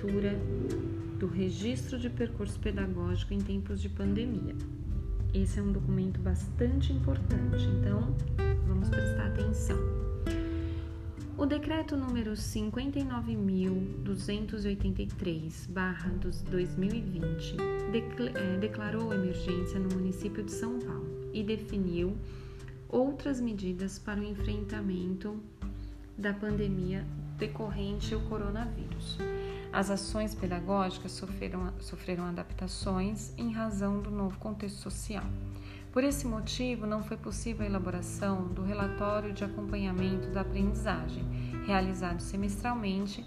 leitura do Registro de Percurso Pedagógico em Tempos de Pandemia. Esse é um documento bastante importante, então vamos prestar atenção. O decreto número 59.283/2020 é, declarou emergência no município de São Paulo e definiu outras medidas para o enfrentamento da pandemia decorrente ao coronavírus. As ações pedagógicas sofreram, sofreram adaptações em razão do novo contexto social. Por esse motivo, não foi possível a elaboração do relatório de acompanhamento da aprendizagem, realizado semestralmente,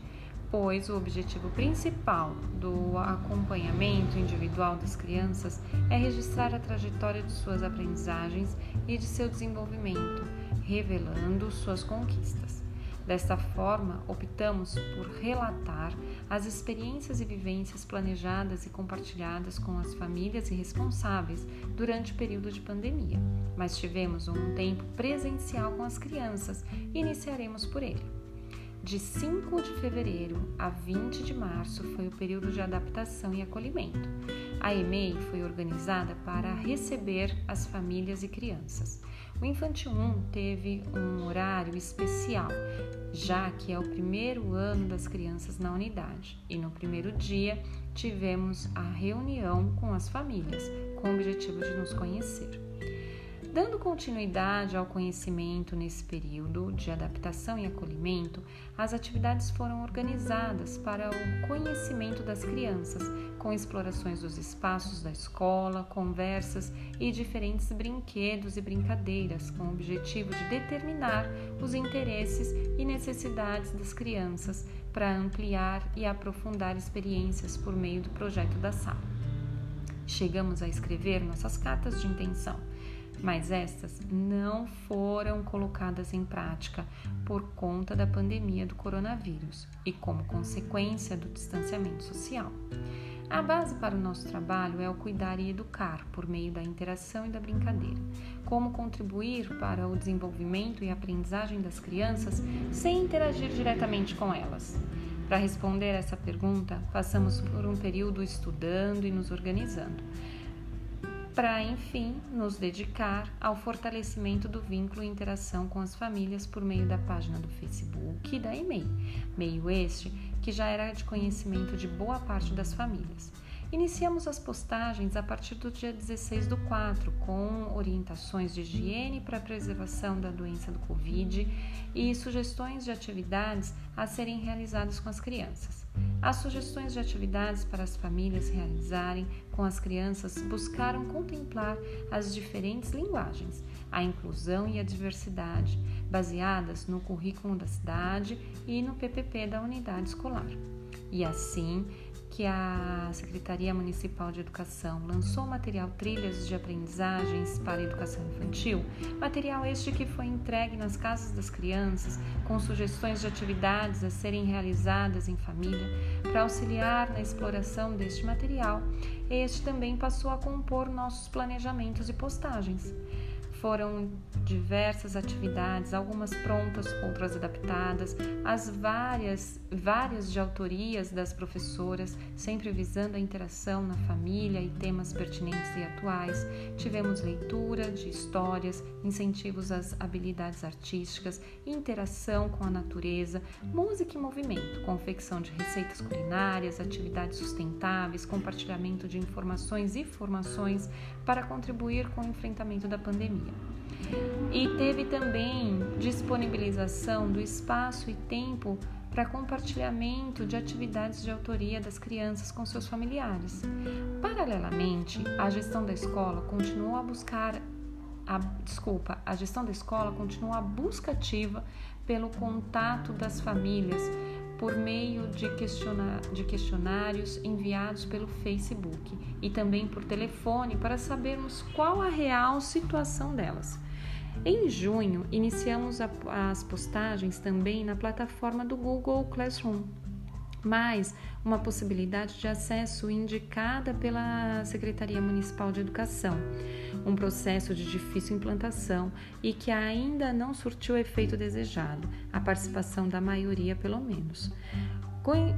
pois o objetivo principal do acompanhamento individual das crianças é registrar a trajetória de suas aprendizagens e de seu desenvolvimento, revelando suas conquistas. Desta forma, optamos por relatar as experiências e vivências planejadas e compartilhadas com as famílias e responsáveis durante o período de pandemia, mas tivemos um tempo presencial com as crianças e iniciaremos por ele. De 5 de fevereiro a 20 de março foi o período de adaptação e acolhimento. A EMEI foi organizada para receber as famílias e crianças. O Infantil 1 teve um horário especial, já que é o primeiro ano das crianças na unidade, e no primeiro dia tivemos a reunião com as famílias, com o objetivo de nos conhecer. Dando continuidade ao conhecimento nesse período de adaptação e acolhimento, as atividades foram organizadas para o conhecimento das crianças, com explorações dos espaços da escola, conversas e diferentes brinquedos e brincadeiras, com o objetivo de determinar os interesses e necessidades das crianças para ampliar e aprofundar experiências por meio do projeto da sala. Chegamos a escrever nossas cartas de intenção mas estas não foram colocadas em prática por conta da pandemia do coronavírus e como consequência do distanciamento social. A base para o nosso trabalho é o cuidar e educar por meio da interação e da brincadeira. Como contribuir para o desenvolvimento e aprendizagem das crianças sem interagir diretamente com elas? Para responder essa pergunta, passamos por um período estudando e nos organizando para, enfim, nos dedicar ao fortalecimento do vínculo e interação com as famílias por meio da página do Facebook e da e-mail, meio este que já era de conhecimento de boa parte das famílias. Iniciamos as postagens a partir do dia 16 do 4, com orientações de higiene para preservação da doença do Covid e sugestões de atividades a serem realizadas com as crianças. As sugestões de atividades para as famílias realizarem com as crianças buscaram contemplar as diferentes linguagens, a inclusão e a diversidade, baseadas no currículo da cidade e no PPP da unidade escolar. E assim, que a Secretaria Municipal de Educação lançou o material Trilhas de Aprendizagens para Educação Infantil, material este que foi entregue nas casas das crianças com sugestões de atividades a serem realizadas em família para auxiliar na exploração deste material. Este também passou a compor nossos planejamentos e postagens. Foram diversas atividades, algumas prontas, outras adaptadas, as várias, várias de autorias das professoras, sempre visando a interação na família e temas pertinentes e atuais. Tivemos leitura de histórias, incentivos às habilidades artísticas, interação com a natureza, música e movimento, confecção de receitas culinárias, atividades sustentáveis, compartilhamento de informações e formações para contribuir com o enfrentamento da pandemia. E teve também disponibilização do espaço e tempo para compartilhamento de atividades de autoria das crianças com seus familiares. Paralelamente, a gestão da escola continuou a buscar a, desculpa, a gestão da escola continuou a busca ativa pelo contato das famílias por meio de, de questionários enviados pelo Facebook e também por telefone para sabermos qual a real situação delas. Em junho, iniciamos as postagens também na plataforma do Google Classroom, mais uma possibilidade de acesso indicada pela Secretaria Municipal de Educação, um processo de difícil implantação e que ainda não surtiu o efeito desejado, a participação da maioria, pelo menos.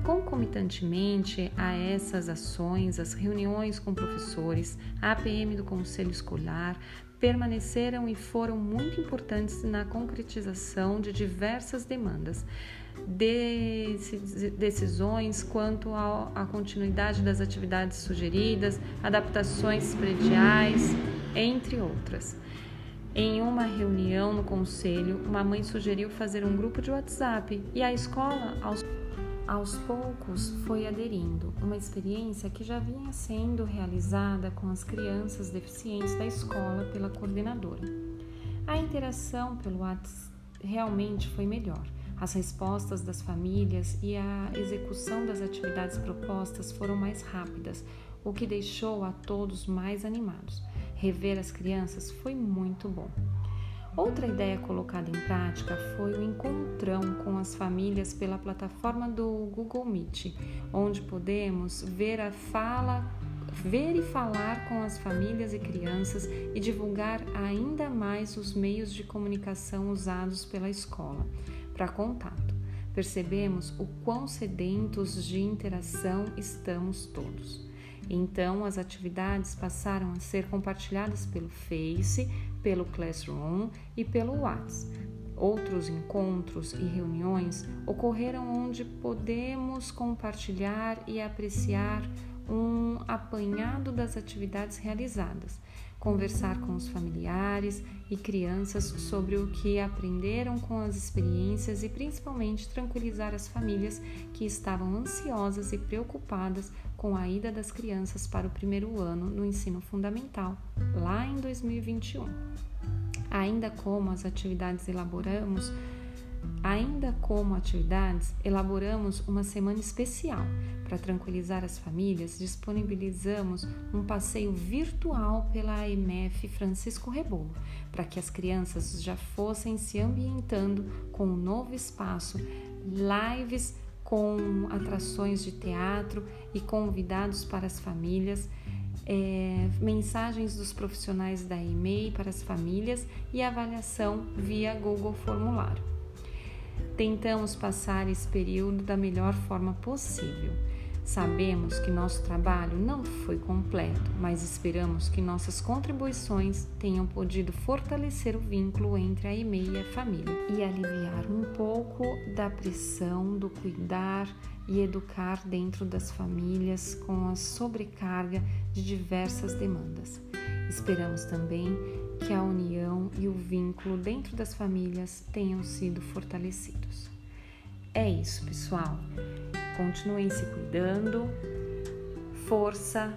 Concomitantemente a essas ações, as reuniões com professores, a APM do Conselho Escolar permaneceram e foram muito importantes na concretização de diversas demandas, decisões quanto à continuidade das atividades sugeridas, adaptações prediais, entre outras. Em uma reunião no conselho, uma mãe sugeriu fazer um grupo de WhatsApp e a escola, aos aos poucos foi aderindo, uma experiência que já vinha sendo realizada com as crianças deficientes da escola pela coordenadora. A interação pelo WhatsApp realmente foi melhor. As respostas das famílias e a execução das atividades propostas foram mais rápidas, o que deixou a todos mais animados. Rever as crianças foi muito bom. Outra ideia colocada em prática foi o encontrão com as famílias pela plataforma do Google Meet, onde podemos ver a fala, ver e falar com as famílias e crianças e divulgar ainda mais os meios de comunicação usados pela escola para contato. Percebemos o quão sedentos de interação estamos todos. Então, as atividades passaram a ser compartilhadas pelo Face, pelo Classroom e pelo WhatsApp. Outros encontros e reuniões ocorreram onde podemos compartilhar e apreciar um apanhado das atividades realizadas, conversar com os familiares e crianças sobre o que aprenderam com as experiências e principalmente tranquilizar as famílias que estavam ansiosas e preocupadas com a ida das crianças para o primeiro ano no ensino fundamental, lá em 2021. Ainda como as atividades elaboramos Ainda como atividades, elaboramos uma semana especial. Para tranquilizar as famílias, disponibilizamos um passeio virtual pela AMF Francisco Rebolo, para que as crianças já fossem se ambientando com o um novo espaço, lives com atrações de teatro e convidados para as famílias. É, mensagens dos profissionais da EMEI para as famílias e avaliação via Google Formulário. Tentamos passar esse período da melhor forma possível. Sabemos que nosso trabalho não foi completo, mas esperamos que nossas contribuições tenham podido fortalecer o vínculo entre a EMEI e a família e aliviar um pouco da pressão do cuidar e educar dentro das famílias com a sobrecarga de diversas demandas. Esperamos também que a união e o vínculo dentro das famílias tenham sido fortalecidos. É isso, pessoal. Continuem se cuidando. Força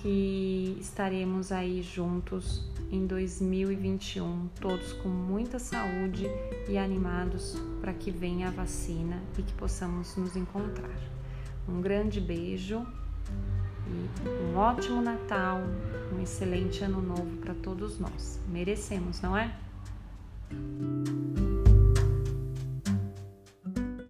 que estaremos aí juntos em 2021, todos com muita saúde e animados para que venha a vacina e que possamos nos encontrar. Um grande beijo um ótimo Natal, um excelente ano novo para todos nós. Merecemos, não é?